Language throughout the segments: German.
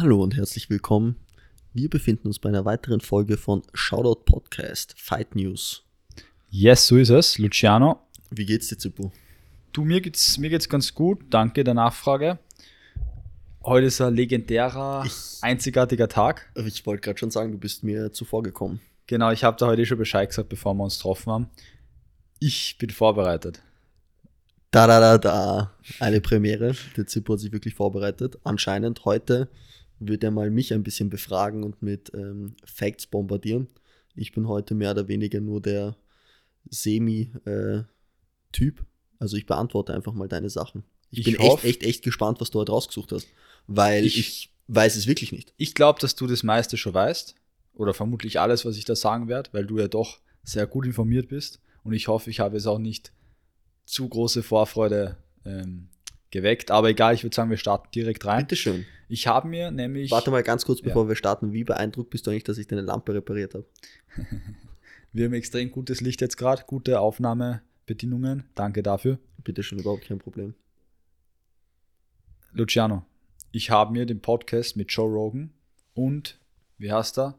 Hallo und herzlich willkommen. Wir befinden uns bei einer weiteren Folge von Shoutout Podcast Fight News. Yes, so ist es. Luciano, Wie geht's dir, Zippo? du, mir geht's, mir geht's ganz gut. Danke der Nachfrage. Heute ist ein legendärer, Ich- einzigartiger Tag. Ich wollte gerade schon sagen, du bist mir zuvor gekommen. Genau, ich habe da heute schon Bescheid gesagt, bevor wir uns getroffen haben. Ich bin vorbereitet. Da, da, da, da. Eine Premiere. Der Zippo hat sich wirklich vorbereitet. Anscheinend heute wird er mal mich ein bisschen befragen und mit ähm, Facts bombardieren. Ich bin heute mehr oder weniger nur der Semi-Typ. also ich beantworte einfach mal deine Sachen. Ich, Ich bin hoff- echt, echt, echt gespannt, was du heute rausgesucht hast. Weil ich, Ich- weiß es wirklich nicht. Ich glaube, dass du das meiste schon weißt. Oder vermutlich alles, was ich da sagen werde, weil du ja doch sehr gut informiert bist. Und ich hoffe, ich habe es auch nicht zu große Vorfreude ähm, geweckt. Aber egal, ich würde sagen, wir starten direkt rein. Bitteschön. Ich habe mir nämlich. Warte mal ganz kurz, Ja. bevor wir starten. Wie beeindruckt bist du eigentlich, dass ich deine Lampe repariert habe? Wir haben extrem gutes Licht jetzt gerade, gute Aufnahmebedingungen. Danke dafür. Bitteschön, überhaupt kein Problem. Luciano, ich habe mir den Podcast mit Joe Rogan und, wie heißt er?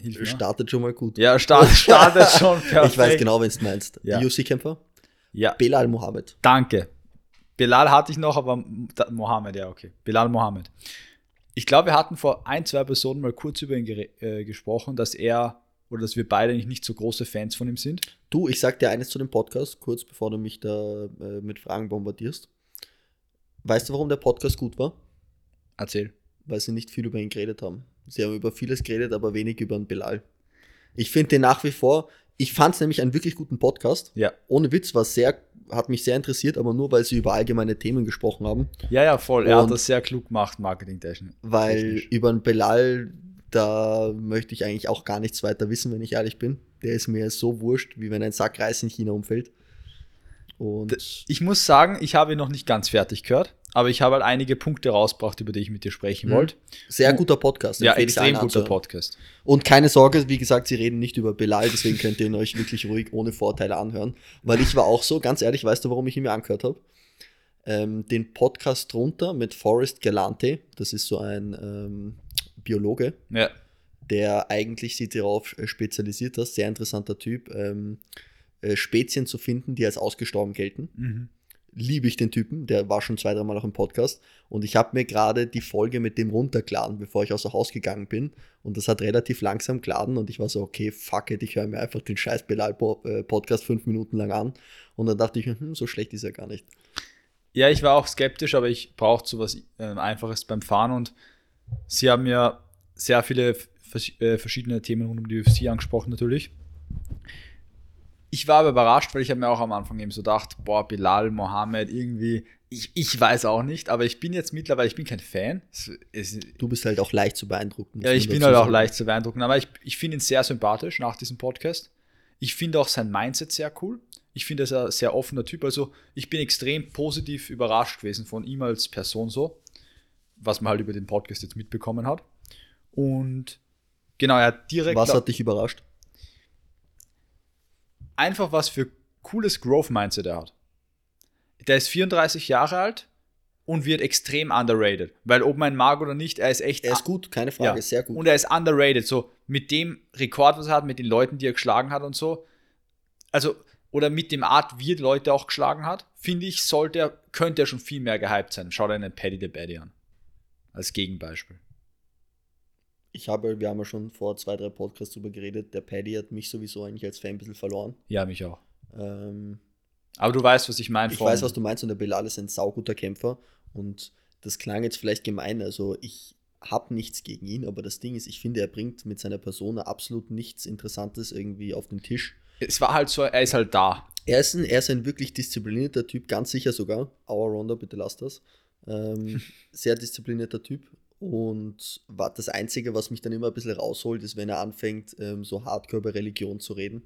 Hilf mir. Startet schon mal gut. Ja, start, startet schon perfekt. Ich weiß genau, wen du meinst. Ja. UFC-Kämpfer? Ja, Belal Mohammed. danke. Bilal hatte ich noch, aber Mohammed, ja, okay. Bilal Mohammed. Ich glaube, wir hatten vor ein, zwei Episoden mal kurz über ihn äh, gesprochen, dass er oder dass wir beide eigentlich nicht so große Fans von ihm sind. Du, ich sag dir eines zu dem Podcast, kurz bevor du mich da äh, mit Fragen bombardierst. Weißt du, warum der Podcast gut war? Erzähl. Weil sie nicht viel über ihn geredet haben. Sie haben über vieles geredet, aber wenig über den Belal. Ich finde den nach wie vor, ich fand es nämlich einen wirklich guten Podcast. Ja. Ohne Witz, war sehr, hat mich sehr interessiert, aber nur, weil sie über allgemeine Themen gesprochen haben. Ja, ja, voll. Er hat Und- das sehr klug gemacht, marketingtechnisch. Weil über den Belal, da möchte ich eigentlich auch gar nichts weiter wissen, wenn ich ehrlich bin. Der ist mir so wurscht, wie wenn ein Sack Reis in China umfällt. Und Ich muss sagen, ich habe ihn noch nicht ganz fertig gehört, aber ich habe halt einige Punkte rausgebracht, über die ich mit dir sprechen Mhm. wollte. sehr guter Podcast. Ja, extrem guter. Podcast. Und keine Sorge, wie gesagt, sie reden nicht über Belal, deswegen könnt ihr ihn euch wirklich ruhig ohne Vorteile anhören. Weil ich war auch so, ganz ehrlich, weißt du, warum ich ihn mir angehört habe? Ähm, den Podcast drunter mit Forrest Galante, das ist so ein ähm, Biologe, Ja, der eigentlich sich darauf äh, spezialisiert hat, sehr interessanter Typ, ähm, äh, Spezien zu finden, die als ausgestorben gelten. mhm. Liebe ich den Typen, der war schon zwei, dreimal auch im Podcast. Und ich habe mir gerade die Folge mit dem runtergeladen, bevor ich außer Haus gegangen bin. Und das hat relativ langsam geladen und ich war so, okay, fuck it, ich höre mir einfach den scheiß Belal-Podcast fünf Minuten lang an. Und dann dachte ich, hm, so schlecht ist er gar nicht. ja ich war auch skeptisch, aber ich brauchte sowas äh, Einfaches beim Fahren und sie haben ja sehr viele äh, verschiedene Themen rund um die UFC angesprochen, natürlich. Ich war aber überrascht, weil ich habe mir auch am Anfang eben so gedacht, boah, Bilal, Mohammed, irgendwie, ich, ich weiß auch nicht, aber ich bin jetzt mittlerweile, ich bin kein Fan. Es, es, Du bist halt auch leicht zu beeindrucken. Ja, ich bin halt auch leicht zu beeindrucken, aber ich, ich finde ihn sehr sympathisch nach diesem Podcast. Ich finde auch sein Mindset sehr cool. Ich finde, er ist ein sehr offener Typ. Also, ich bin extrem positiv überrascht gewesen von ihm als Person so, was man halt über den Podcast jetzt mitbekommen hat. Und genau, er hat direkt Was hat dich überrascht? Einfach was für cooles Growth-Mindset er hat. Der ist 34 Jahre alt und wird extrem underrated. Weil ob man ihn mag oder nicht, er ist echt Er ist gut, keine Frage, Ja. sehr gut. Und er ist underrated. So mit dem Rekord, was er hat, mit den Leuten, die er geschlagen hat und so. Also, oder mit dem Art, wie er die Leute auch geschlagen hat, finde ich, sollte er, könnte er schon viel mehr gehypt sein. Schau dir einen Paddy the Baddy an. Als Gegenbeispiel. Ich habe, wir haben ja schon vor zwei, drei Podcasts drüber geredet, der Paddy hat mich sowieso eigentlich als Fan ein bisschen verloren. Ja, mich auch. Ähm, Aber du weißt, was ich meine. Ich weiß, was du meinst und der Belal ist ein sauguter Kämpfer und das klang jetzt vielleicht gemein, also ich habe nichts gegen ihn, aber das Ding ist, ich finde, er bringt mit seiner Persona absolut nichts Interessantes irgendwie auf den Tisch. Es war halt so, er ist halt da. Er ist ein, er ist ein wirklich disziplinierter Typ, ganz sicher sogar. Our Ronda, bitte lasst das. Ähm, sehr disziplinierter Typ. Und war das Einzige, was mich dann immer ein bisschen rausholt, ist, wenn er anfängt, ähm, so hardcore über Religion zu reden.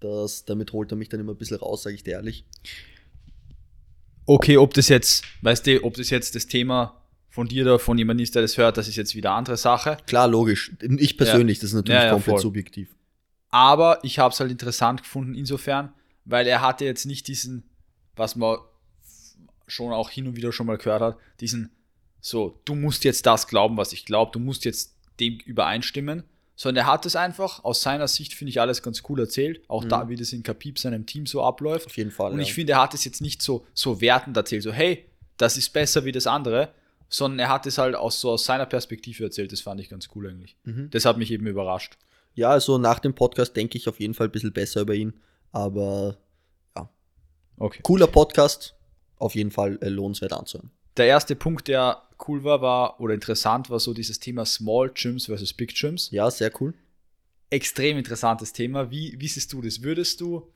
Das, damit holt er mich dann immer ein bisschen raus, sage ich dir ehrlich. Okay, ob das jetzt, weißt du, ob das jetzt das Thema von dir oder von jemandem ist, der das hört, das ist jetzt wieder eine andere Sache. Klar, logisch. Ich persönlich, das ist natürlich Ja, ja, komplett voll. subjektiv. Aber ich habe es halt interessant gefunden insofern, weil er hatte jetzt nicht diesen, was man schon auch hin und wieder schon mal gehört hat, diesen so, du musst jetzt das glauben, was ich glaube, du musst jetzt dem übereinstimmen, sondern er hat es einfach aus seiner Sicht, finde ich, alles ganz cool erzählt. Auch Mhm. da, wie das in Kapip seinem Team so abläuft. Auf jeden Fall. Und ja. ich finde, er hat es jetzt nicht so, so wertend erzählt, so, hey, das ist besser wie das andere, sondern er hat es halt aus, so aus seiner Perspektive erzählt. Das fand ich ganz cool eigentlich. Mhm. Das hat mich eben überrascht. Ja, also nach dem Podcast denke ich auf jeden Fall ein bisschen besser über ihn. Aber Okay. cooler Podcast, auf jeden Fall äh, lohnenswert anzuhören. Der erste Punkt, der cool war, war oder interessant war so dieses Thema Small Gyms versus Big Gyms. Ja, sehr cool. Extrem interessantes Thema. Wie, wie siehst du das? Würdest du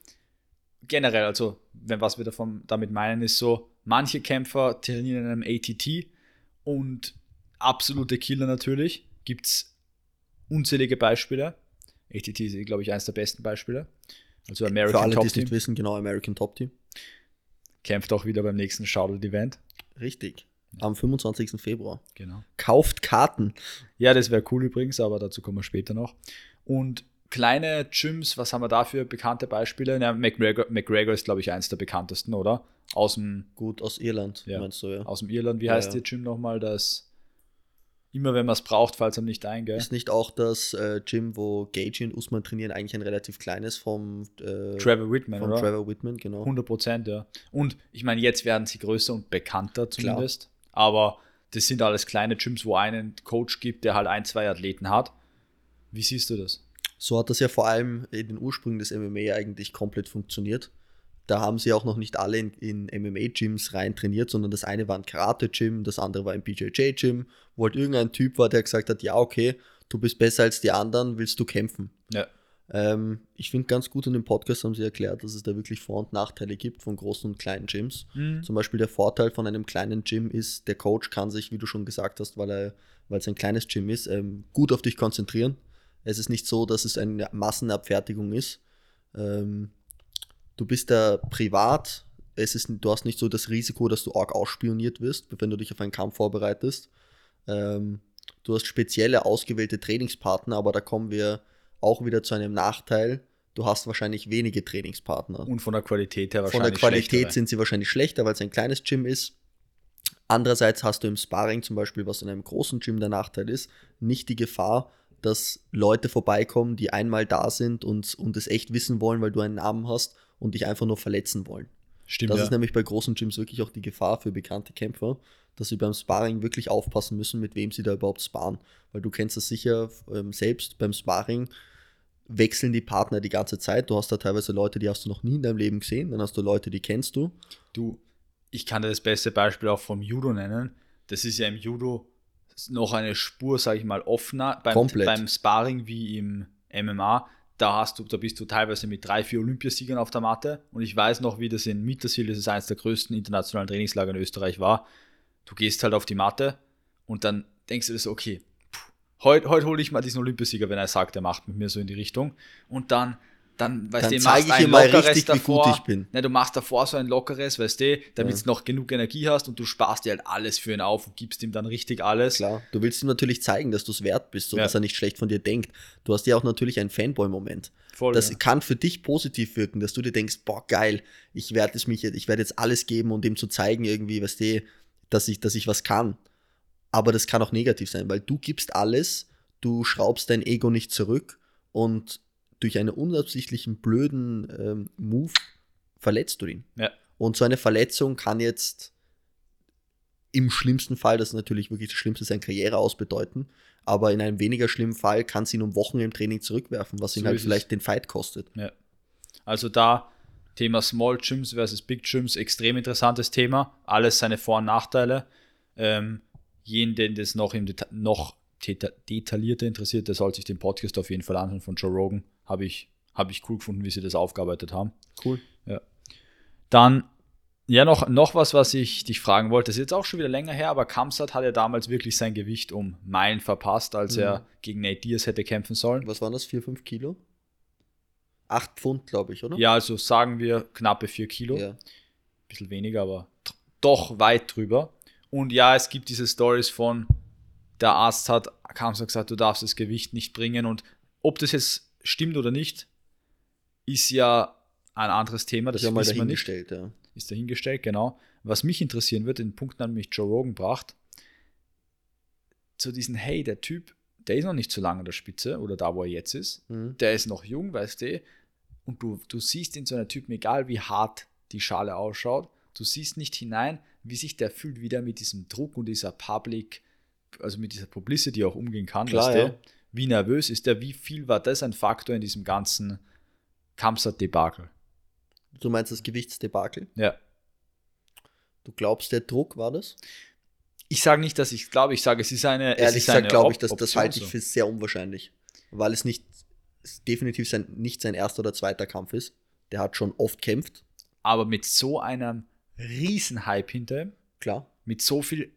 generell, also wenn was wir davon damit meinen, ist so, manche Kämpfer trainieren in einem ATT und absolute Killer natürlich. Gibt es unzählige Beispiele. ATT ist, glaube ich, eines der besten Beispiele. Also Für American alle, die Top es nicht wissen, genau, American Top Team. kämpft auch wieder beim nächsten Shoutout Event. Am 25. Februar. Genau. Kauft Karten. Ja, das wäre cool übrigens, aber dazu kommen wir später noch. Und kleine Gyms, was haben wir dafür? Bekannte Beispiele? Ja, McGregor, McGregor ist, glaube ich, eins der bekanntesten, oder? Aus dem, Gut, aus Irland, Ja. meinst du, ja. aus dem Irland. Wie Ja, heißt ja. der Gym nochmal? Das immer, wenn man es braucht, es einem nicht ein, gell? Ist nicht auch das äh, Gym, wo Gage und Usman trainieren, eigentlich ein relativ kleines vom, äh, Trevor Whitman, von oder? Trevor Whitman, genau. 100 Prozent, ja. Und ich meine, jetzt werden sie größer und bekannter zumindest. Aber das sind alles kleine Gyms, wo einen Coach gibt, der halt ein, zwei Athleten hat. Wie siehst du das? So hat das ja vor allem in den Ursprüngen des MMA eigentlich komplett funktioniert. Da haben sie auch noch nicht alle in, in MMA-Gyms rein trainiert, sondern das eine war ein Karate-Gym, das andere war ein BJJ-Gym, wo halt irgendein Typ war, der gesagt hat, ja, okay, du bist besser als die anderen, willst du kämpfen? Ja. Ähm, ich finde ganz gut in dem Podcast haben sie erklärt, dass es da wirklich Vor- und Nachteile gibt von großen und kleinen Gyms. Mhm. Zum Beispiel der Vorteil von einem kleinen Gym ist, der Coach kann sich, wie du schon gesagt hast, weil er, weil es ein kleines Gym ist, ähm, gut auf dich konzentrieren. Es ist nicht so, dass es eine Massenabfertigung ist. Ähm, du bist da privat. Es ist, du hast nicht so das Risiko, dass du arg ausspioniert wirst, wenn du dich auf einen Kampf vorbereitest. Ähm, du hast spezielle ausgewählte Trainingspartner, aber da kommen wir auch wieder zu einem Nachteil. Du hast wahrscheinlich wenige Trainingspartner. Und von der Qualität her Von wahrscheinlich der Qualität schlechtere. sind sie wahrscheinlich schlechter, weil es ein kleines Gym ist. Andererseits hast du im Sparring zum Beispiel, was in einem großen Gym der Nachteil ist, nicht die Gefahr, dass Leute vorbeikommen, die einmal da sind und, und es echt wissen wollen, weil du einen Namen hast und dich einfach nur verletzen wollen. Stimmt, Das ja. ist nämlich bei großen Gyms wirklich auch die Gefahr für bekannte Kämpfer, dass sie beim Sparring wirklich aufpassen müssen, mit wem sie da überhaupt sparen. Weil du kennst das sicher ähm, selbst beim Sparring wechseln die Partner die ganze Zeit. Du hast da teilweise Leute, die hast du noch nie in deinem Leben gesehen. Dann hast du Leute, die kennst du. Du, ich kann dir das beste Beispiel auch vom Judo nennen. Das ist ja im Judo noch eine Spur, sage ich mal, offener beim, Komplett. beim Sparring wie im MMA. Da hast du, da bist du teilweise mit drei, vier Olympiasiegern auf der Matte. Und ich weiß noch, wie das in Mittersil, das ist eines der größten internationalen Trainingslager in Österreich war. Du gehst halt auf die Matte und dann denkst du so, okay, heute heut hole ich mal diesen Olympiasieger, wenn er sagt, er macht mit mir so in die Richtung. Und dann, dann weißt Dann du, machst ich ein ihm mal lockeres richtig, wie gut davor. ich bin. Ne, du machst davor so ein lockeres, weißt du, damit Ja. du noch genug Energie hast und du sparst dir halt alles für ihn auf und gibst ihm dann richtig alles. Klar, du willst ihm natürlich zeigen, dass du es wert bist und Ja. dass er nicht schlecht von dir denkt. Du hast ja auch natürlich einen Fanboy-Moment. Voll, Das ja. kann für dich positiv wirken, dass du dir denkst, boah, geil, ich werde es mich, ich werde jetzt alles geben, um dem zu zeigen, irgendwie, weißt du, dass ich, dass ich was kann. Aber das kann auch negativ sein, weil du gibst alles, du schraubst dein Ego nicht zurück und durch einen unabsichtlichen blöden ähm, Move verletzt du ihn. Ja. Und so eine Verletzung kann jetzt im schlimmsten Fall, das ist natürlich wirklich das Schlimmste, seine Karriere ausbedeuten, aber in einem weniger schlimmen Fall kann es ihn um Wochen im Training zurückwerfen, was ihn So halt ist es. vielleicht den Fight kostet. Ja. Also da Thema Small Gyms versus Big Gyms, extrem interessantes Thema. Alles seine Vor- und Nachteile. Ähm, jeden, den das noch, im Deta noch deta detaillierter interessiert, der soll sich den Podcast auf jeden Fall anhören von Joe Rogan. Habe ich, hab ich cool gefunden, wie sie das aufgearbeitet haben. Cool. Dann, ja, noch, noch was, was ich dich fragen wollte. Das ist jetzt auch schon wieder länger her, aber Kamsat hat ja damals wirklich sein Gewicht um Meilen verpasst, als Mhm. er gegen Nate Diaz hätte kämpfen sollen. Was waren das? 4, 5 Kilo? 8 Pfund, glaube ich, oder? Ja, also sagen wir knappe 4 Kilo. ja. bisschen weniger, aber doch weit drüber. Und ja, es gibt diese Stories von, der Arzt hat Kamsa gesagt, du darfst das Gewicht nicht bringen. Und ob das jetzt stimmt oder nicht, ist ja ein anderes Thema. Das ist ja mal dahingestellt, ja. Ist dahingestellt, genau. Was mich interessieren wird, den Punkt an mich Joe Rogan bracht, zu diesen, hey, der Typ, der ist noch nicht so lange an der Spitze oder da, wo er jetzt ist. Mhm. Der ist noch jung, weißt du. Und du, du siehst in so einer Typen, egal wie hart die Schale ausschaut, du siehst nicht hinein, wie sich der fühlt, wieder mit diesem Druck und dieser Public, also mit dieser Publicity auch umgehen kann. Klar, weißt ja. du? Wie nervös ist der, wie viel war das ein Faktor in diesem ganzen Kamsat-Debakel? Du meinst das Gewichtsdebakel? Ja. Du glaubst, der Druck war das? Ich sage nicht, dass ich glaube, ich sage, es ist eine. Ehrlich gesagt glaube ich, dass das halte ich für sehr unwahrscheinlich. Weil es nicht es definitiv sein, nicht sein erster oder zweiter Kampf ist. Der hat schon oft kämpft, Aber mit so einem Riesenhype hinter ihm, klar. mit so viel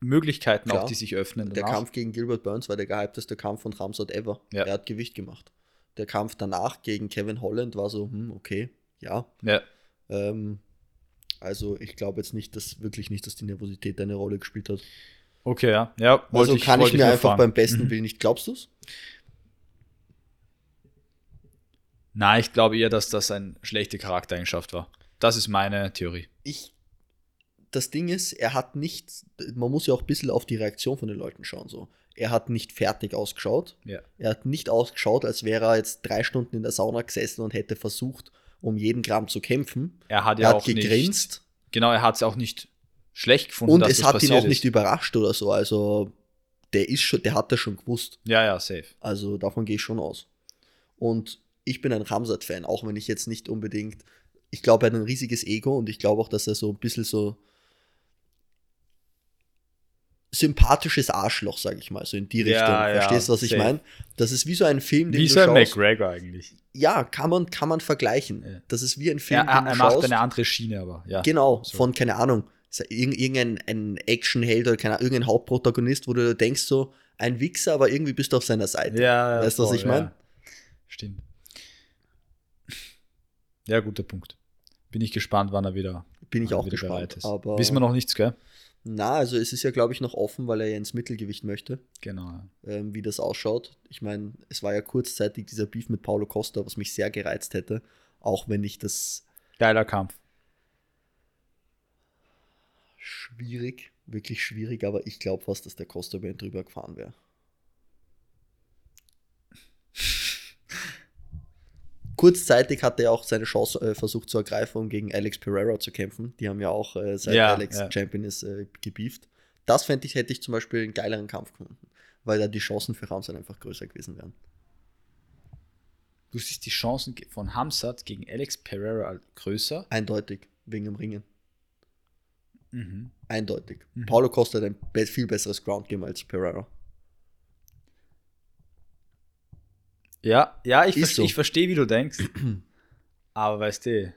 Möglichkeiten Klar. auch, die sich öffnen. Der danach. Kampf gegen Gilbert Burns war der gehypteste Kampf von Ramsat ever. Ja. Er hat Gewicht gemacht. Der Kampf danach gegen Kevin Holland war so, hm, okay, ja. Ja. Ähm, also ich glaube jetzt nicht, dass wirklich nicht, dass die Nervosität eine Rolle gespielt hat. Okay, ja. Ja, Also kann ich mir nur einfach fragen. beim besten Mhm. Willen nicht. Glaubst du es? Nein, ich glaube eher, dass das eine schlechte Charaktereigenschaft war. Das ist meine Theorie. Ich. Das Ding ist, er hat nicht, man muss ja auch ein bisschen auf die Reaktion von den Leuten schauen. So. Er hat nicht fertig ausgeschaut. Ja. Er hat nicht ausgeschaut, als wäre er jetzt drei Stunden in der Sauna gesessen und hätte versucht, um jeden Gramm zu kämpfen. Er hat Er ja hat auch nicht. gegrinst Genau, er hat es auch nicht schlecht gefunden. und es hat ihn auch nicht ist. überrascht oder so. Also der ist schon, der hat das schon gewusst. Ja, ja, safe. Also davon gehe ich schon aus. Und ich bin ein Ramsat-Fan, auch wenn ich jetzt nicht unbedingt. Ich glaube, er hat ein riesiges Ego und ich glaube auch, dass er so ein bisschen so sympathisches Arschloch, sage ich mal, so in die Ja, Richtung. ja, Verstehst du, was ich meine? Das ist wie so ein Film, den Wie du so ein schaust. McGregor eigentlich. Ja, kann man, kann man vergleichen. Ja. Das ist wie ein Er, Film, er, den du er macht schaust. eine andere Schiene, aber ja. Genau, So. von, keine Ahnung, er irgendein ein Actionheld oder keine irgendein Hauptprotagonist, wo du denkst so, ein Wichser, aber irgendwie bist du auf seiner Seite. Ja, Weißt du, was ich mein? Ja. Stimmt. Ja, guter Punkt. Bin ich gespannt, wann er wieder, Bin ich auch gespannt. ist. Aber Wissen wir noch nichts, gell? Na, also es ist ja, glaube ich, noch offen, weil er ja ins Mittelgewicht möchte, Genau. ähm, wie das ausschaut. Ich meine, es war ja kurzzeitig dieser Beef mit Paulo Costa, was mich sehr gereizt hätte, auch wenn ich das Geiler Kampf. schwierig, wirklich schwierig, aber ich glaube fast, dass der Costa über ihn drüber gefahren wäre. Kurzzeitig hat er auch seine Chance äh, versucht zu ergreifen, um gegen Alex Pereira zu kämpfen. Die haben ja auch, äh, seit Ja, Alex ja. Champion ist, äh, gebieft. Das fände ich, hätte ich zum Beispiel einen geileren Kampf gefunden, weil da die Chancen für Ramsay einfach größer gewesen wären. Du siehst die Chancen von Hamzat gegen Alex Pereira größer. Eindeutig, wegen dem Ringen. Mhm. Eindeutig. Mhm. Paulo Costa hat ein viel besseres Ground Game als Pereira. Ja, ja, ich, verste- so. ich verstehe, wie du denkst. Aber weißt du,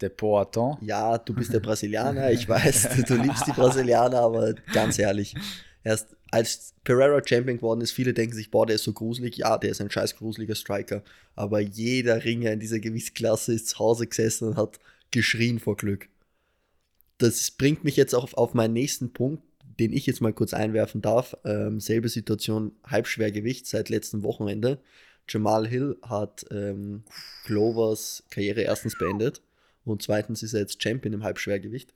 der Poitin, Ja, du bist der Brasilianer, ich weiß, du, du liebst die Brasilianer, aber ganz ehrlich, erst als Pereira Champion geworden ist, viele denken sich, boah, der ist so gruselig. Ja, der ist ein scheiß gruseliger Striker, aber jeder Ringer in dieser Gewichtsklasse ist zu Hause gesessen und hat geschrien vor Glück. Das bringt mich jetzt auch auf, auf meinen nächsten Punkt, den ich jetzt mal kurz einwerfen darf. Ähm, selbe Situation, Halbschwergewicht seit letztem Wochenende. Jamal Hill hat ähm, Glovers Karriere erstens beendet und zweitens ist er jetzt Champion im Halbschwergewicht.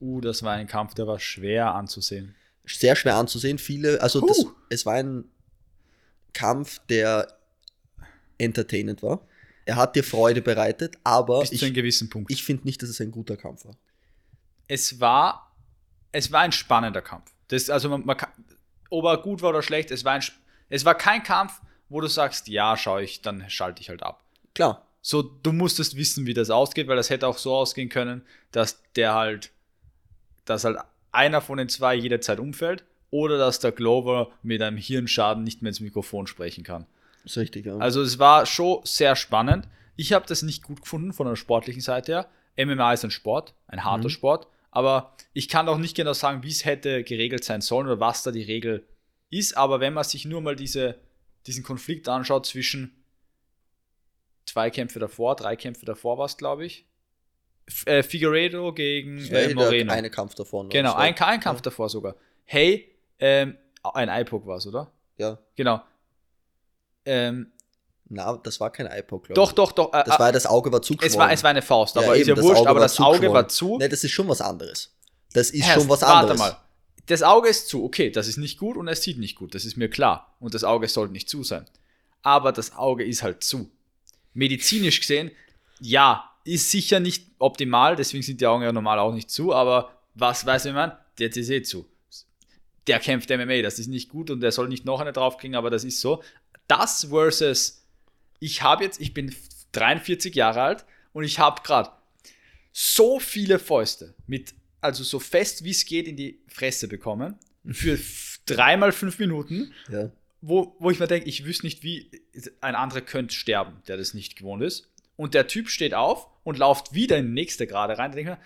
uh, das war ein Kampf, der war schwer anzusehen. Sehr schwer anzusehen. Viele, also Puh. das, es war ein Kampf, der entertainend war. Er hat dir Freude bereitet, aber Bis zu einem ich, gewissen Punkt. ich finde nicht, dass es ein guter Kampf war. es war, es war ein spannender Kampf. Das, also man, man kann, ob er gut war oder schlecht, es war, ein, es war kein Kampf, wo du sagst, ja, schau ich, dann schalte ich halt ab. Klar, So, du musstest wissen, wie das ausgeht, weil das hätte auch so ausgehen können, dass der halt, dass halt einer von den zwei jederzeit umfällt oder dass der Glover mit einem Hirnschaden nicht mehr ins Mikrofon sprechen kann. ist richtig. Ja. Also es war schon sehr spannend. Ich habe das nicht gut gefunden von der sportlichen Seite her. MMA ist ein Sport, ein harter Mhm. Sport, aber ich kann auch nicht genau sagen, wie es hätte geregelt sein sollen oder was da die Regel ist. Aber wenn man sich nur mal diese, diesen Konflikt anschaut zwischen zwei Kämpfe davor, drei Kämpfe davor war es, glaube ich. F äh, Figueredo gegen äh, Moreno. eine Kampf davon. genau, Das war- ein, ein Kampf davor sogar. Hey, ähm, ein IPOC war es, oder? Ja, Genau. Ähm, Na, das war kein Eye-Poke, glaube Doch, doch, doch. äh, Das äh, war, das Auge war zugeschwollen. es, war, es war eine Faust, aber Ja, ist ja eben, wurscht, Auge aber war das Auge war zu. Ne, das ist schon was anderes. Das ist Hä, schon was warte anderes. mal. Das Auge ist zu, okay, das ist nicht gut und es sieht nicht gut, das ist mir klar. Und das Auge sollte nicht zu sein. Aber das Auge ist halt zu. Medizinisch gesehen, ja, ist sicher nicht optimal, deswegen sind die Augen ja normal auch nicht zu, aber was weiß man? Der ist eh zu. Der kämpft MMA, das ist nicht gut und der soll nicht noch eine draufkriegen, aber das ist so. Das versus, ich habe jetzt, ich bin 43 Jahre alt und ich habe gerade so viele Fäuste mit, also so fest wie es geht, in die Fresse bekommen. Für f- dreimal fünf Minuten, Ja. wo, wo ich mir denke, ich wüsste nicht, wie ein anderer könnte sterben, der das nicht gewohnt ist. Und der Typ steht auf und läuft wieder in die nächste Gerade rein. Da denke ich mir,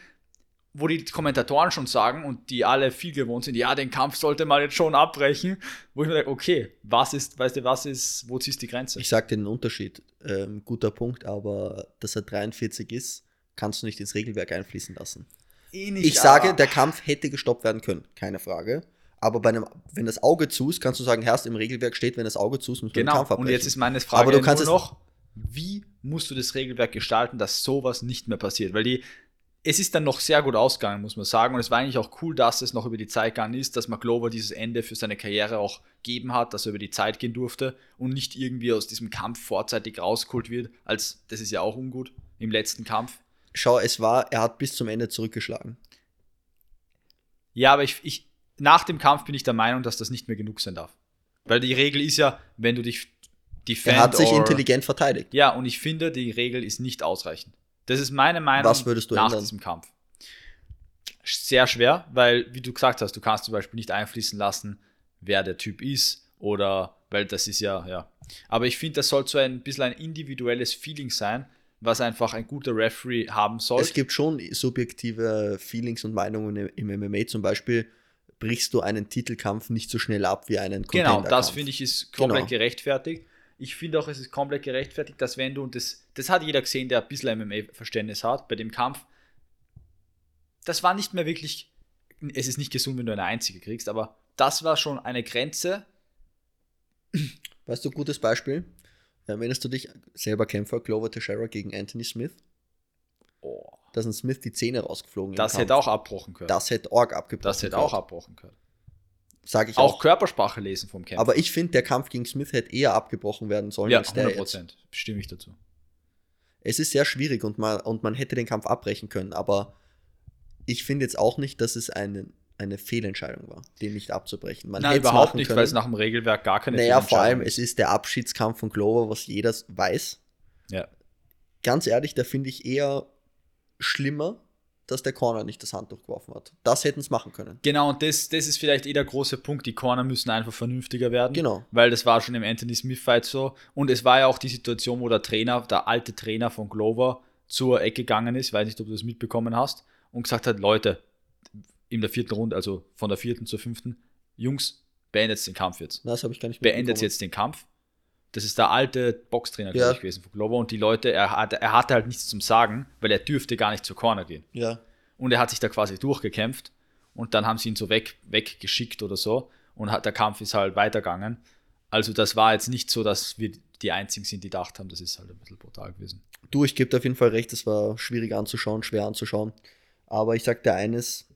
wo die Kommentatoren schon sagen und die alle viel gewohnt sind, ja, den Kampf sollte man jetzt schon abbrechen, wo ich mir denke, okay, was ist, weißt du, was ist, wo ziehst du die Grenze? Ich sag dir den Unterschied. Ähm, guter Punkt, aber dass er 43 ist, kannst du nicht ins Regelwerk einfließen lassen. Eh nicht, Ich sage, der Kampf hätte gestoppt werden können, keine Frage. Aber bei einem, wenn das Auge zu ist, kannst du sagen, Herrst, im Regelwerk steht, wenn das Auge zu ist, muss man den Genau, Kampf abbrechen. und jetzt ist meine Frage Aber du kannst nur noch, wie musst du das Regelwerk gestalten, dass sowas nicht mehr passiert? Weil die, es ist dann noch sehr gut ausgegangen, muss man sagen. Und es war eigentlich auch cool, dass es noch über die Zeit gegangen ist, dass man Glover dieses Ende für seine Karriere auch geben hat, dass er über die Zeit gehen durfte und nicht irgendwie aus diesem Kampf vorzeitig rausgeholt wird, als das ist ja auch ungut im letzten Kampf. Schau, es war, er hat bis zum Ende zurückgeschlagen. Ja, aber ich, ich, nach dem Kampf bin ich der Meinung, dass das nicht mehr genug sein darf. Weil die Regel ist ja, wenn du dich defend Er hat sich or- intelligent verteidigt. Ja, und ich finde, die Regel ist nicht ausreichend. Das ist meine Meinung Was würdest du nach ändern? diesem Kampf. Sehr schwer, weil, wie du gesagt hast, du kannst zum Beispiel nicht einfließen lassen, wer der Typ ist oder, weil das ist ja, ja. Aber ich finde, das soll so ein bisschen ein individuelles Feeling sein, was einfach ein guter Referee haben soll. Es gibt schon subjektive Feelings und Meinungen im MMA. Zum Beispiel brichst du einen Titelkampf nicht so schnell ab wie einen Genau, das finde ich ist komplett Genau. gerechtfertigt. Ich finde auch, es ist komplett gerechtfertigt, dass wenn du, und das, das hat jeder gesehen, der ein bisschen MMA-Verständnis hat, bei dem Kampf, das war nicht mehr wirklich, es ist nicht gesund, wenn du eine einzige kriegst, aber das war schon eine Grenze. Weißt du, gutes Beispiel. Erinnerst du dich, selber Kämpfer, Glover Teixeira gegen Anthony Smith? Oh, Da sind Smith die Zähne rausgeflogen. das hätte auch abbrochen können. Das hätte Org abgebrochen. das hätte auch abbrochen können. Sage ich Auch auch. Körpersprache lesen vom Kämpfer. Aber ich finde, der Kampf gegen Smith hätte eher abgebrochen werden sollen ja, als der 100 jetzt. Prozent. Stimme ich dazu. Es ist sehr schwierig und man, und man hätte den Kampf abbrechen können, aber ich finde jetzt auch nicht, dass es eine, eine Fehlentscheidung war, den nicht abzubrechen. Man Nein, überhaupt nicht, können. weil es nach dem Regelwerk gar keine Naja, vor allem, Fehlentscheidung es ist der Abschiedskampf von Glover, was jeder weiß. Ja. Ganz ehrlich, da finde ich eher schlimmer, dass der Corner nicht das Handtuch geworfen hat. Das hätten es machen können. Genau, und das, das ist vielleicht eh der große Punkt. Die Corner müssen einfach vernünftiger werden. Genau. Weil das war schon im Anthony Smith-Fight so. Und es war ja auch die Situation, wo der Trainer, der alte Trainer von Glover, zur Ecke gegangen ist, weiß nicht, ob du das mitbekommen hast, und gesagt hat: Leute, in der vierten Runde, also von der vierten zur fünften, Jungs, beendet den Kampf jetzt. Das habe ich gar nicht Beendet jetzt den Kampf. Das ist der alte Boxtrainer, Ja. ich, gewesen von Glover. Und die Leute, er, hat, er hatte halt nichts zum Sagen, weil er dürfte gar nicht zur Corner gehen. Ja. Und er hat sich da quasi durchgekämpft und dann haben sie ihn so weg, weggeschickt oder so und hat, der Kampf ist halt weitergegangen. Also das war jetzt nicht so, dass wir die Einzigen sind, die gedacht haben, das ist halt ein bisschen brutal gewesen. Du, ich gebe dir auf jeden Fall recht, es war schwierig anzuschauen, schwer anzuschauen. Aber ich sag dir eines,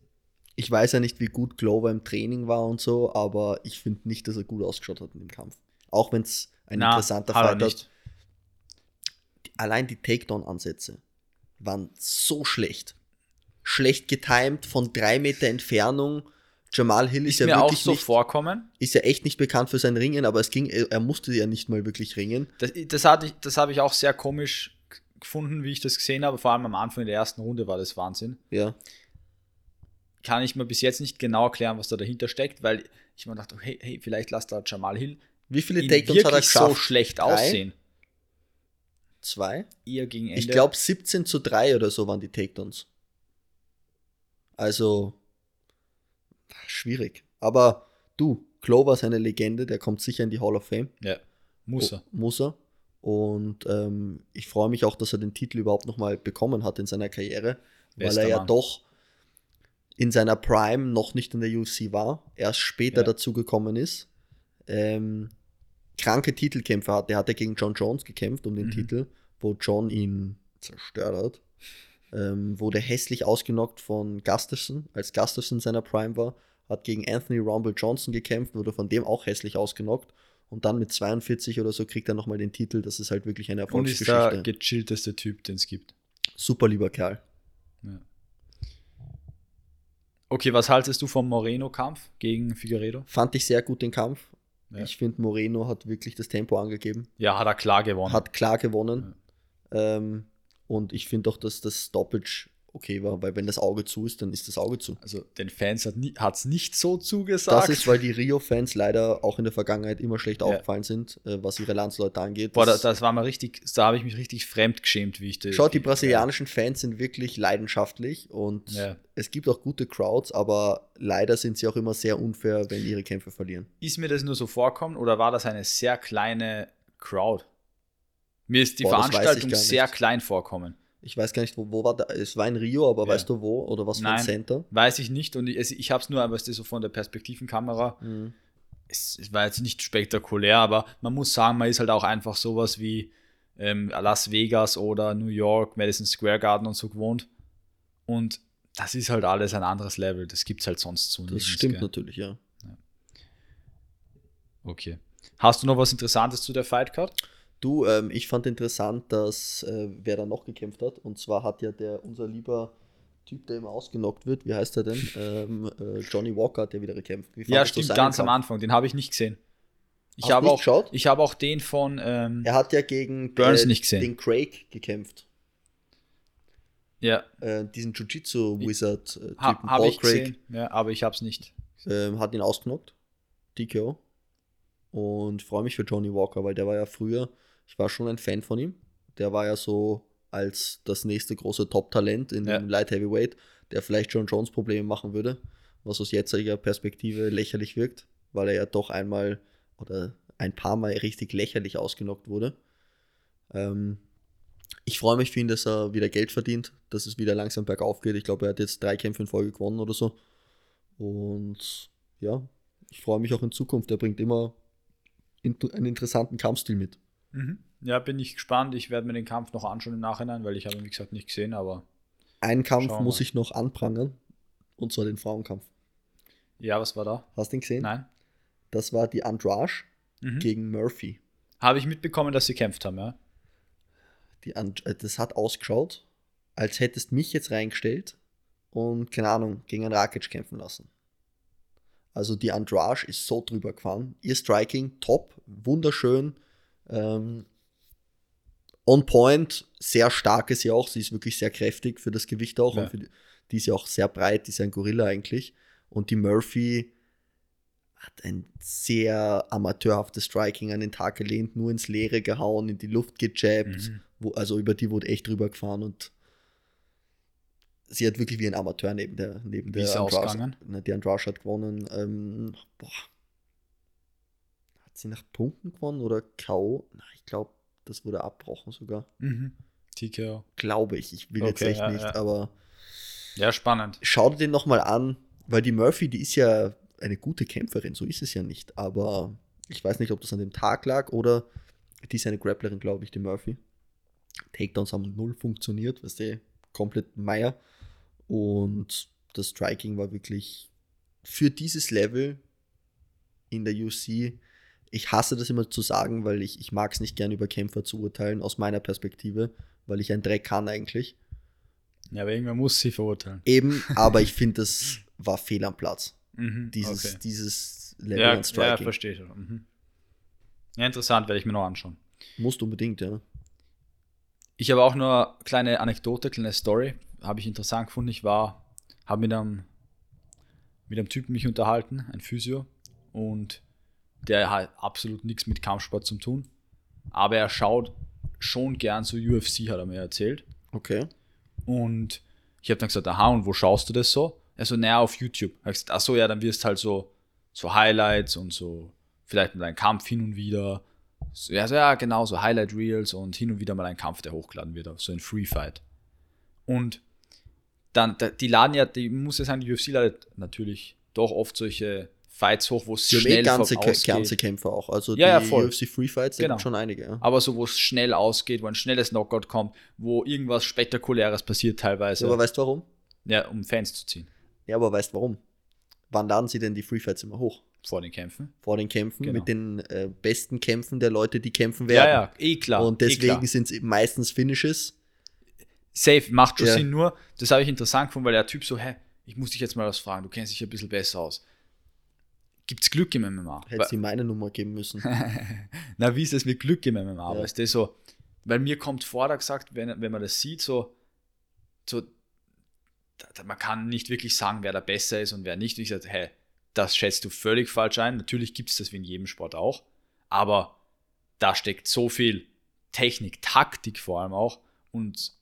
ich weiß ja nicht, wie gut Glover im Training war und so, aber ich finde nicht, dass er gut ausgeschaut hat in dem Kampf. Auch wenn es ein interessanter hat er Fight hat. nicht. Allein die Takedown-Ansätze waren so schlecht. Schlecht getimed von drei Meter Entfernung. Jamal Hill ist, Ist ja mir auch wirklich so nicht, vorkommen. ist ja echt nicht bekannt für sein Ringen, aber es ging, er musste ja nicht mal wirklich ringen. Das, das, hatte ich- das habe ich auch sehr komisch gefunden, wie ich das gesehen habe. Vor allem am Anfang der ersten Runde war das Wahnsinn. Ja. Kann ich mir bis jetzt nicht genau erklären, was da dahinter steckt, weil ich mir dachte, hey, hey vielleicht lasst da Jamal Hill Wie viele Takedowns hat er geschafft? so schlecht Drei? aussehen. Zwei? Eher gegen Ende. Ich glaube 17 zu 3 oder so waren die Takedowns. Also schwierig. Aber du, Glover ist eine Legende, der kommt sicher in die Hall of Fame. Ja, muss er. Oh, muss er. Und ähm, ich freue mich auch, dass er den Titel überhaupt nochmal bekommen hat in seiner Karriere, Bester weil er ja Mann. doch in seiner Prime noch nicht in der UFC war, erst später Ja. dazu gekommen ist. Ähm, kranke Titelkämpfe hat. Der hat ja gegen John Jones gekämpft um den Mhm. Titel, wo John ihn zerstört hat. Ähm, wurde hässlich ausgenockt von Gustafson, als Gustafson in seiner Prime war. Hat gegen Anthony Rumble Johnson gekämpft, wurde von dem auch hässlich ausgenockt. Und dann mit 42 oder so kriegt er nochmal den Titel. Das ist halt wirklich eine Und ist der Erfolgsgeschichte. gechillteste Typ, den es gibt. Super lieber Kerl. Okay, was haltest du vom Moreno-Kampf gegen Figueredo? Fand ich sehr gut den Kampf. Ja. Ich finde, Moreno hat wirklich das Tempo angegeben. Ja, hat er klar gewonnen. Hat klar gewonnen. Ähm, und ich finde auch, dass das Stoppage okay war, weil wenn das Auge zu ist, dann ist das Auge zu. also den Fans hat es nicht so zugesagt. Das ist, weil die Rio-Fans leider auch in der Vergangenheit immer schlecht Ja. aufgefallen sind, äh, was ihre Landsleute angeht. Boah, Das- das, war mal richtig, da habe ich mich richtig fremd geschämt, wie ich das. Schaut, die brasilianischen Fans sind wirklich leidenschaftlich und Ja. es gibt auch gute Crowds, aber leider sind sie auch immer sehr unfair, wenn ihre Kämpfe verlieren. Ist mir das nur so vorkommen oder war das eine sehr kleine Crowd? Mir ist die Boah, Veranstaltung sehr klein vorkommen. Ich weiß gar nicht, wo, wo war da? Es war in Rio, aber Ja. weißt du wo? Oder was für ein Nein. Center? Weiß ich nicht und ich, es- ich habe es nur, aber es ist so von der Perspektivenkamera. Mhm. Es, es war jetzt nicht spektakulär, aber man muss sagen, man ist halt auch einfach sowas wie ähm, Las Vegas oder New York, Madison Square Garden und so gewohnt. Und das ist halt alles ein anderes Level. Das gibt es halt sonst so Das nirgends, stimmt gell? natürlich, ja. Okay. Hast du noch was Interessantes zu der Fight Card? Du, ähm, ich fand interessant, dass äh, wer da noch gekämpft hat. Und zwar hat ja der unser lieber Typ, der immer ausgenockt wird, wie heißt er denn? ähm, äh, Johnny Walker hat ja wieder gekämpft. Ja, stimmt, ganz am Kampf? Anfang. Den habe ich nicht gesehen. Ich habe auch, geschaut? ich habe auch den von. Ähm, Er hat ja gegen Burns nicht gesehen. den Craig gekämpft. ja, Äh, diesen Jiu-Jitsu-Wizard-Typen, ha, habe Paul ich gesehen. Ja, aber ich habe es nicht. ähm, hat ihn ausgenockt. DKO. Und freue mich für Johnny Walker, weil der war ja früher, ich war schon ein Fan von ihm. Der war ja so als das nächste große Top-Talent in Ja. dem Light Heavyweight, der vielleicht John Jones Probleme machen würde, was aus jetziger Perspektive lächerlich wirkt, weil er ja doch einmal oder ein paar Mal richtig lächerlich ausgenockt wurde. Ähm, ich freue mich für ihn, dass er wieder Geld verdient, dass es wieder langsam bergauf geht. Ich glaube, er hat jetzt drei Kämpfe in Folge gewonnen oder so. Und ja, ich freue mich auch in Zukunft. Er bringt immer einen interessanten Kampfstil mit. Mhm. Ja, bin ich gespannt. Ich werde mir den Kampf noch anschauen im Nachhinein, weil ich habe ihn, wie gesagt, nicht gesehen, aber Einen Kampf muss ich noch anprangern. Und zwar den Frauenkampf. ja, was war da? Hast du ihn gesehen? Nein. Das war die Andrade Mhm. gegen Murphy. Habe ich mitbekommen, dass sie kämpft haben, ja? Die And äh, das hat ausgeschaut, als hättest mich jetzt reingestellt und, keine Ahnung, gegen einen Rakic kämpfen lassen. Also die Andrade ist so drüber gefahren. Ihr Striking top, wunderschön. Ähm, on point, sehr stark ist sie auch. Sie ist wirklich sehr kräftig für das Gewicht auch. Ja. Und die, die ist ja auch sehr breit, die ist ja ein Gorilla eigentlich. Und die Murphy hat ein sehr amateurhaftes Striking an den Tag gelehnt, nur ins Leere gehauen, in die Luft gejabbt. Mhm. Wo, also über die wurde echt drüber gefahren und sie hat wirklich wie ein Amateur neben der neben Wie der ausgegangen? Ne, Die Andrade hat gewonnen. Ähm, boah. Hat sie nach Punkten gewonnen oder K.O.? Na, ich glaube, das wurde abbrochen sogar. Mhm. TKO. Glaube ich. Ich will jetzt Okay, echt ja, nicht, ja. aber Ja, spannend. schau dir den nochmal an, weil die Murphy, die ist ja eine gute Kämpferin, so ist es ja nicht. Aber ich weiß nicht, ob das an dem Tag lag oder die ist eine Grapplerin, glaube ich, die Murphy. Takedowns haben null funktioniert, weißt du, komplett Meier. Und das Striking war wirklich für dieses Level in der UC. Ich hasse das immer zu sagen, weil ich, ich mag es nicht gern über Kämpfer zu urteilen, aus meiner Perspektive, weil ich ein Dreck kann eigentlich. Ja, aber irgendwer muss sie verurteilen. Eben, aber ich finde, das war fehl am Platz. Mhm. Dieses, okay. dieses Level ja, an ja, Striking. verstehe ich. Mhm. Ja, interessant, werde ich mir noch anschauen. Musst unbedingt, ja. Ich habe auch nur eine kleine Anekdote, kleine Story. Habe ich interessant gefunden. Ich war, habe mit einem, mit einem Typen mich unterhalten, ein Physio, und der hat absolut nichts mit Kampfsport zu tun. Aber er schaut schon gern so UFC, hat er mir erzählt. Okay. Und ich habe dann gesagt, aha, und wo schaust du das so? Er so, naja, auf YouTube. Ich gesagt, ach so, ja, dann wirst halt so, so Highlights und so, vielleicht mal ein Kampf hin und wieder. So, ja, so, ja, genau, so Highlight Reels und hin und wieder mal ein Kampf, der hochgeladen wird, so ein Free Fight. Und dann, da- die laden ja, die muss ja sagen, die UFC ladet natürlich doch oft solche Fights hoch, wo es eh schnell ganze, ausgeht. ganze Kämpfer auch. Also Ja, ja, die voll. UFC Free Fights, Genau. gibt schon einige. Ja. Aber so, wo es schnell ausgeht, wo ein schnelles Knockout kommt, wo irgendwas Spektakuläres passiert teilweise. Aber weißt du warum? ja, um Fans zu ziehen Ja, aber weißt du warum? Wann laden sie denn die Free Fights immer hoch? vor den Kämpfen. Vor den Kämpfen, Genau. mit den äh, besten Kämpfen der Leute, die kämpfen Ja, werden. ja, eh klar. Und eh deswegen klar. sind es meistens Finishes. Safe, macht schon Ja. Sinn, nur, das habe ich interessant gefunden, weil der Typ so, hä, ich muss dich jetzt mal was fragen, du kennst dich ein bisschen besser aus. Gibt's Glück im MMA? Hätte sie meine Nummer geben müssen. Na, wie ist es mit Glück im MMA? Ja. Weißt du, so, weil mir kommt vor, da gesagt, wenn, wenn man das sieht, so, so da, man kann nicht wirklich sagen, wer da besser ist und wer nicht. Und ich sage, hä, das schätzt du völlig falsch ein. Natürlich gibt es das wie in jedem Sport auch, aber da steckt so viel Technik, Taktik vor allem auch und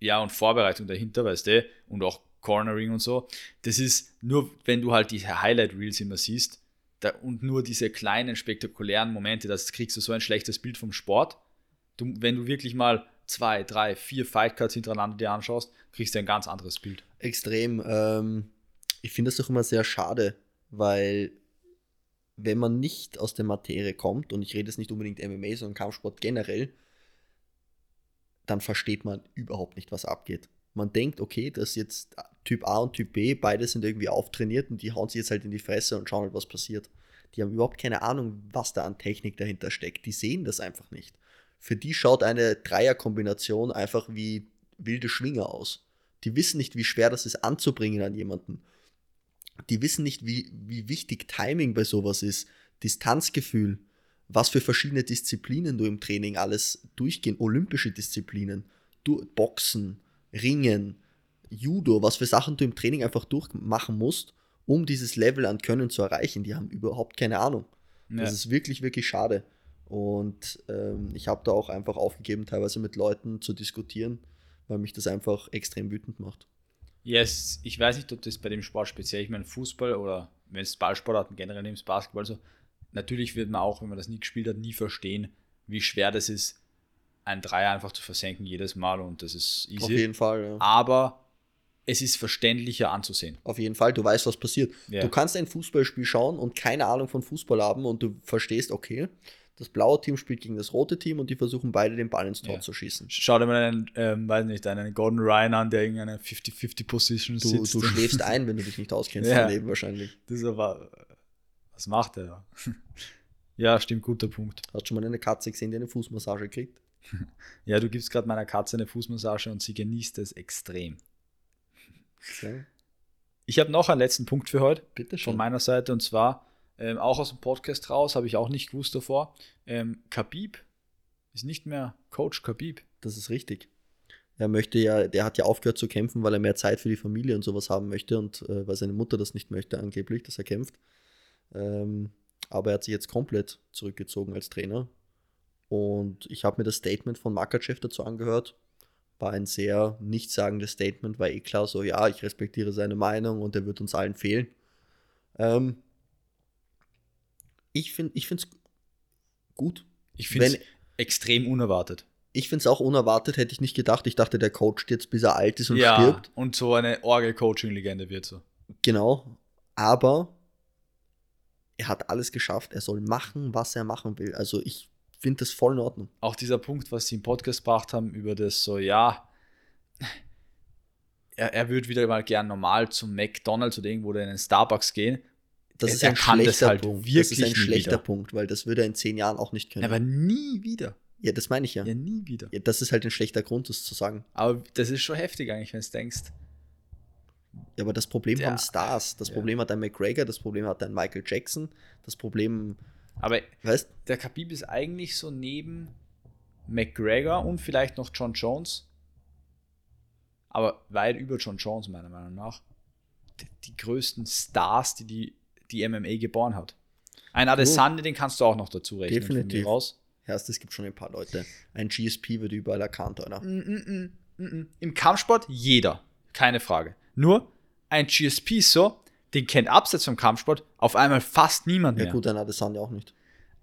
ja, und Vorbereitung dahinter, weißt du, und auch Cornering und so. Das ist nur, wenn du halt diese Highlight-Reels immer siehst da, und nur diese kleinen spektakulären Momente, das kriegst du so ein schlechtes Bild vom Sport. Du, wenn du wirklich mal zwei, drei, vier Fightcards hintereinander dir anschaust, kriegst du ein ganz anderes Bild. Extrem. Ähm, ich finde das doch immer sehr schade, weil wenn man nicht aus der Materie kommt, und ich rede jetzt nicht unbedingt MMA, sondern Kampfsport generell, dann versteht man überhaupt nicht, was abgeht. Man denkt, okay, das ist jetzt Typ A und Typ B, beide sind irgendwie auftrainiert und die hauen sich jetzt halt in die Fresse und schauen halt, was passiert. Die haben überhaupt keine Ahnung, was da an Technik dahinter steckt. Die sehen das einfach nicht. Für die schaut eine Dreierkombination einfach wie wilde Schwinger aus. Die wissen nicht, wie schwer das ist anzubringen an jemanden. Die wissen nicht, wie, wie wichtig Timing bei sowas ist, Distanzgefühl, was für verschiedene Disziplinen du im Training alles durchgehen, olympische Disziplinen, du, Boxen, Ringen, Judo, was für Sachen du im Training einfach durchmachen musst, um dieses Level an Können zu erreichen. Die haben überhaupt keine Ahnung. Das ist wirklich, wirklich schade. Und ähm, ich habe da auch einfach aufgegeben, teilweise mit Leuten zu diskutieren, weil mich das einfach extrem wütend macht. Yes, ich weiß nicht, ob das bei dem Sport speziell, ich meine Fußball oder wenn es Ballsportarten generell nimmst, Basketball so, natürlich wird man auch, wenn man das nie gespielt hat, nie verstehen, wie schwer das ist, ein Dreier einfach zu versenken jedes Mal und das ist Auf easy. jeden Fall, ja. Aber es ist verständlicher anzusehen. Auf jeden Fall, du weißt, was passiert. Ja. Du kannst ein Fußballspiel schauen und keine Ahnung von Fußball haben und du verstehst, okay, das blaue Team spielt gegen das rote Team und die versuchen beide den Ball ins Tor Ja. zu schießen. Schau dir mal einen, ähm, weiß nicht, einen Gordon Ryan an, der in einer 50-50 Position Du, sitzt. du schläfst ein, wenn du dich nicht auskennst Ja. im Leben wahrscheinlich. Das ist aber, was macht er da? ja, stimmt, guter Punkt. Hast du schon mal eine Katze gesehen, die eine Fußmassage kriegt? Ja, du gibst gerade meiner Katze eine Fußmassage und sie genießt es extrem. Ich habe noch einen letzten Punkt für heute bitte von schon. meiner Seite und zwar ähm, auch aus dem Podcast raus, habe ich auch nicht gewusst davor. Ähm, Khabib ist nicht mehr Coach Khabib. Das ist richtig. Er möchte ja, der hat ja aufgehört zu kämpfen, weil er mehr Zeit für die Familie und sowas haben möchte und äh, weil seine Mutter das nicht möchte, angeblich, dass er kämpft. Ähm, aber er hat sich jetzt komplett zurückgezogen als Trainer. Und ich habe mir das Statement von Makachev dazu angehört. War ein sehr nichtssagendes Statement, war eh klar so, ja, ich respektiere seine Meinung und er wird uns allen fehlen. Ähm, ich finde es gut. Ich finde es extrem unerwartet. Ich finde es auch unerwartet, hätte ich nicht gedacht. Ich dachte, der coacht jetzt, bis er alt ist und ja, stirbt. und so eine Orgel-Coaching-Legende wird so. Genau. Aber er hat alles geschafft. Er soll machen, was er machen will. Also ich finde das voll in Ordnung. Auch dieser Punkt, was sie im Podcast gebracht haben, über das so, ja, er, er würde wieder mal gern normal zum McDonalds oder irgendwo oder in den Starbucks gehen. Das Er- ist ein schlechter halt Punkt. Das wirklich ist ein schlechter wieder. Punkt, weil das würde er in zehn Jahren auch nicht können. Aber nie wieder. ja, das meine ich ja. Ja, nie wieder. ja. Das ist halt ein schlechter Grund, das zu sagen. Aber das ist schon heftig eigentlich, wenn du denkst. Ja, aber das Problem Der- haben Stars. Das ja. Problem hat ein McGregor, das Problem hat ein Michael Jackson, das Problem, Aber weißt der Khabib ist eigentlich so neben McGregor und vielleicht noch John Jones, aber weit über John Jones meiner Meinung nach, die, die größten Stars, die, die die MMA geboren hat. Ein Adesanya, den kannst du auch noch dazu rechnen. Definitiv. Raus. ja, es gibt schon ein paar Leute. Ein GSP wird überall erkannt, oder? Mm, mm, mm, mm, mm. Im Kampfsport jeder, keine Frage. Nur ein GSP so, den kennt abseits vom Kampfsport auf einmal fast niemand Ja, mehr. gut, ein Adesanya auch nicht.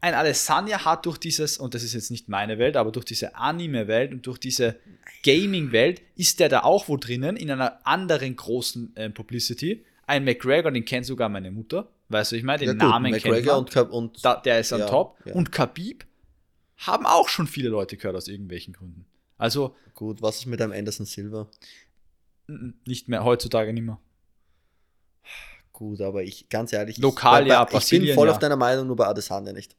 ein Alessandria hat durch dieses, und das ist jetzt nicht meine Welt, aber durch diese Anime-Welt und durch diese Gaming-Welt ist der da auch wo drinnen, in einer anderen großen äh, Publicity, Ein McGregor, den kennt sogar meine Mutter. Weißt du, ich meine, den Ja, gut, Namen kennt McGregor man. und, und da, der ist an Ja, top. ja. Und Khabib haben auch schon viele Leute gehört aus irgendwelchen Gründen. Also gut, was ist mit einem Anderson Silva? n- nicht mehr, heutzutage nicht mehr. Gut, aber ich, ganz ehrlich, Lokal, ich, ja, ich bin Brasilien, voll ja. auf deiner Meinung, nur bei Adesanya nicht.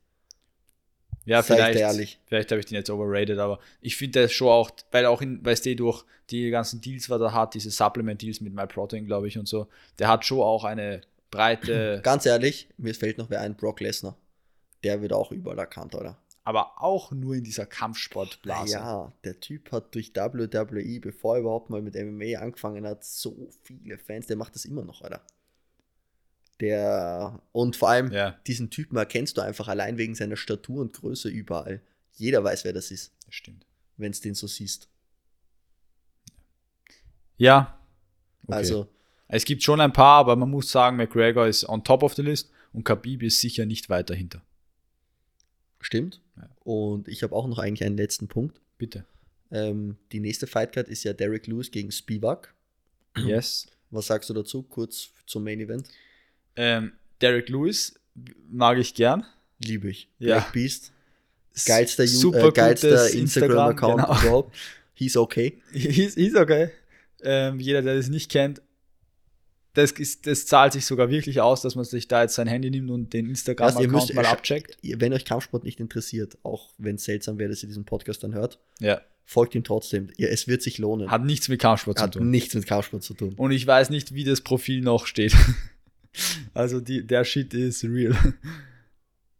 Ja, dir vielleicht, ehrlich. vielleicht habe ich den jetzt overrated, aber ich finde das schon auch, weil auch in, weißt du, durch die ganzen Deals, was er hat, diese Supplement-Deals mit MyProtein, glaube ich, und so, der hat schon auch eine breite, Ganz ehrlich, mir fällt noch wer ein, Brock Lesnar. Der wird auch überall erkannt, oder? aber auch nur in dieser Kampfsportblase. Ja, der Typ hat durch WWE, bevor er überhaupt mal mit MMA angefangen hat, so viele Fans. Der macht das immer noch, Alter. Der, und vor allem, Ja, diesen Typen erkennst du einfach allein wegen seiner Statur und Größe überall. Jeder weiß, wer das ist, das stimmt. wenn es den so siehst. Ja. Okay. Also, es gibt schon ein paar, aber man muss sagen, McGregor ist on top of the list und Khabib ist sicher nicht weit dahinter. stimmt. Ja. Und ich habe auch noch eigentlich einen letzten Punkt. Bitte. Ähm, die nächste Fightcard ist ja Derek Lewis gegen Spivak. Yes. Was sagst du dazu? Kurz zum Main Event. Ähm, Derek Lewis mag ich gern. Liebe ich. Ja. Black Beast. Geilster, Ju- äh, geilster Instagram-Account genau. überhaupt. He's okay. Ist, ist okay. Ähm, jeder, der das nicht kennt, das, ist, das zahlt sich sogar wirklich aus, dass man sich da jetzt sein Handy nimmt und den Also Instagram-Account müsst- mal abcheckt. Wenn euch Kampfsport nicht interessiert, auch wenn es seltsam wäre, dass ihr diesen Podcast dann hört, Ja. folgt ihm trotzdem. Ja, es wird sich lohnen. Hat nichts mit Kampfsport zu Hat tun. nichts mit Kampfsport zu tun. Und ich weiß nicht, wie das Profil noch steht. also die, der Shit ist real.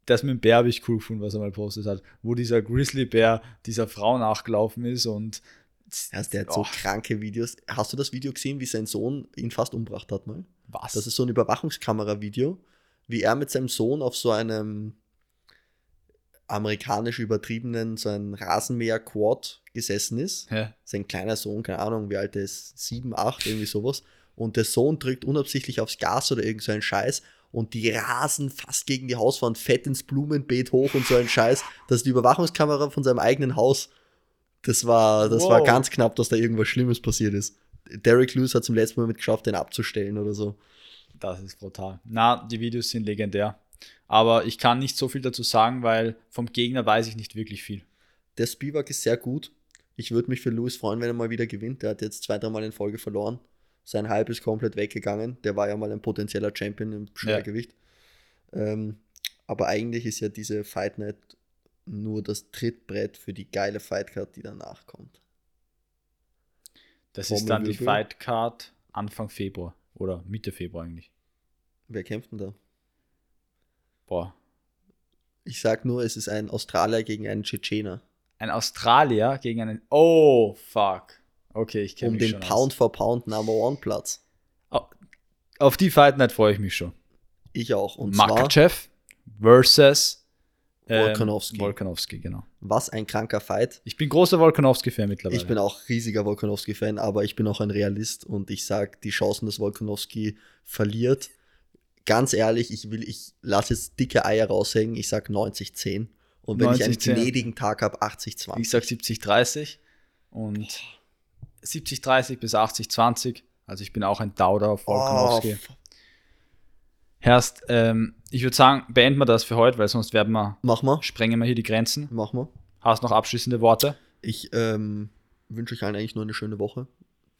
Das mit dem Bär habe ich cool gefunden, was er mal postet hat, wo dieser Grizzly-Bär dieser Frau nachgelaufen ist und Also der hat so Oh, kranke Videos. Hast du das Video gesehen, wie sein Sohn ihn fast umgebracht hat mal? was? Das ist so ein Überwachungskamera-Video, wie er mit seinem Sohn auf so einem amerikanisch übertriebenen, so ein Rasenmäher-Quad gesessen ist. ja. Sein kleiner Sohn, keine Ahnung, wie alt er ist, sieben, acht, irgendwie sowas. Und der Sohn drückt unabsichtlich aufs Gas oder irgend so Scheiß und die rasen fast gegen die Hauswand, fett ins Blumenbeet hoch und so ein Scheiß. Das ist die Überwachungskamera von seinem eigenen Haus. Das war, das war Wow. ganz knapp, dass da irgendwas Schlimmes passiert ist. Derek Lewis hat zum letzten Moment geschafft, den abzustellen oder so. Das ist brutal. Na, die Videos sind legendär. Aber ich kann nicht so viel dazu sagen, weil vom Gegner weiß ich nicht wirklich viel. Der Spivak ist sehr gut. Ich würde mich für Lewis freuen, wenn er mal wieder gewinnt. Der hat jetzt zwei, dreimal in Folge verloren. Sein Hype ist komplett weggegangen. Der war ja mal ein potenzieller Champion im Schwergewicht. Ähm, aber eigentlich ist ja diese Fight Night nur das Trittbrett für die geile Fightcard, die danach kommt. Das ist dann die Trommelwirbel. Fight Card Anfang Februar oder Mitte Februar eigentlich. Wer kämpft denn da? Boah. Ich sag nur, es ist ein Australier gegen einen Tschetschener. Ein Australier gegen einen. Oh, fuck. Okay, ich kenne Um den Pound for Pound Number One Platz. Auf die Fight Night freue ich mich schon. Ich auch. Und zwar, Makachev versus ähm, Volkanovski. Volkanovski, genau. was ein kranker Fight. Ich bin großer Volkanovski-Fan mittlerweile. Ich bin auch riesiger Volkanovski-Fan, aber ich bin auch ein Realist und ich sage, die Chancen, dass Volkanovski verliert, ganz ehrlich, ich will, ich lasse jetzt dicke Eier raushängen, ich sage 90-10. Und wenn ich einen 90-10. gnädigen Tag habe, 80-20. Ich sag 70-30 und 70-30 bis 80-20. Also ich bin auch ein Dauder auf Volkanovski. f- Herst, ähm, ich würde sagen, beenden wir das für heute, weil sonst werden wir, mach mal, sprengen wir hier die Grenzen. mach mal. Hast noch abschließende Worte? Ich ähm, wünsche euch allen eigentlich nur eine schöne Woche.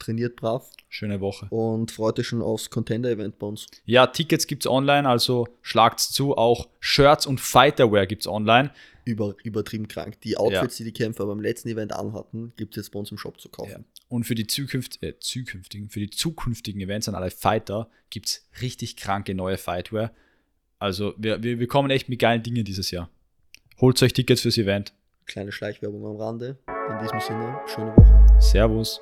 Trainiert brav Schöne Woche. und freut euch schon aufs Contender-Event bei uns. Ja, Tickets gibt's online, also schlagt's zu. Auch Shirts und Fighterwear gibt's online. Über, übertrieben krank. Die Outfits, die die Kämpfer beim letzten Event anhatten, gibt es jetzt bei uns im Shop zu kaufen. Ja. Und für die Zukünft, äh, zukünftigen, für die zukünftigen Events an alle Fighter gibt's richtig kranke neue Fightwear. Also wir, wir, wir kommen echt mit geilen Dingen dieses Jahr. Holt euch Tickets fürs Event. Kleine Schleichwerbung am Rande. In diesem Sinne, schöne Woche. Servus.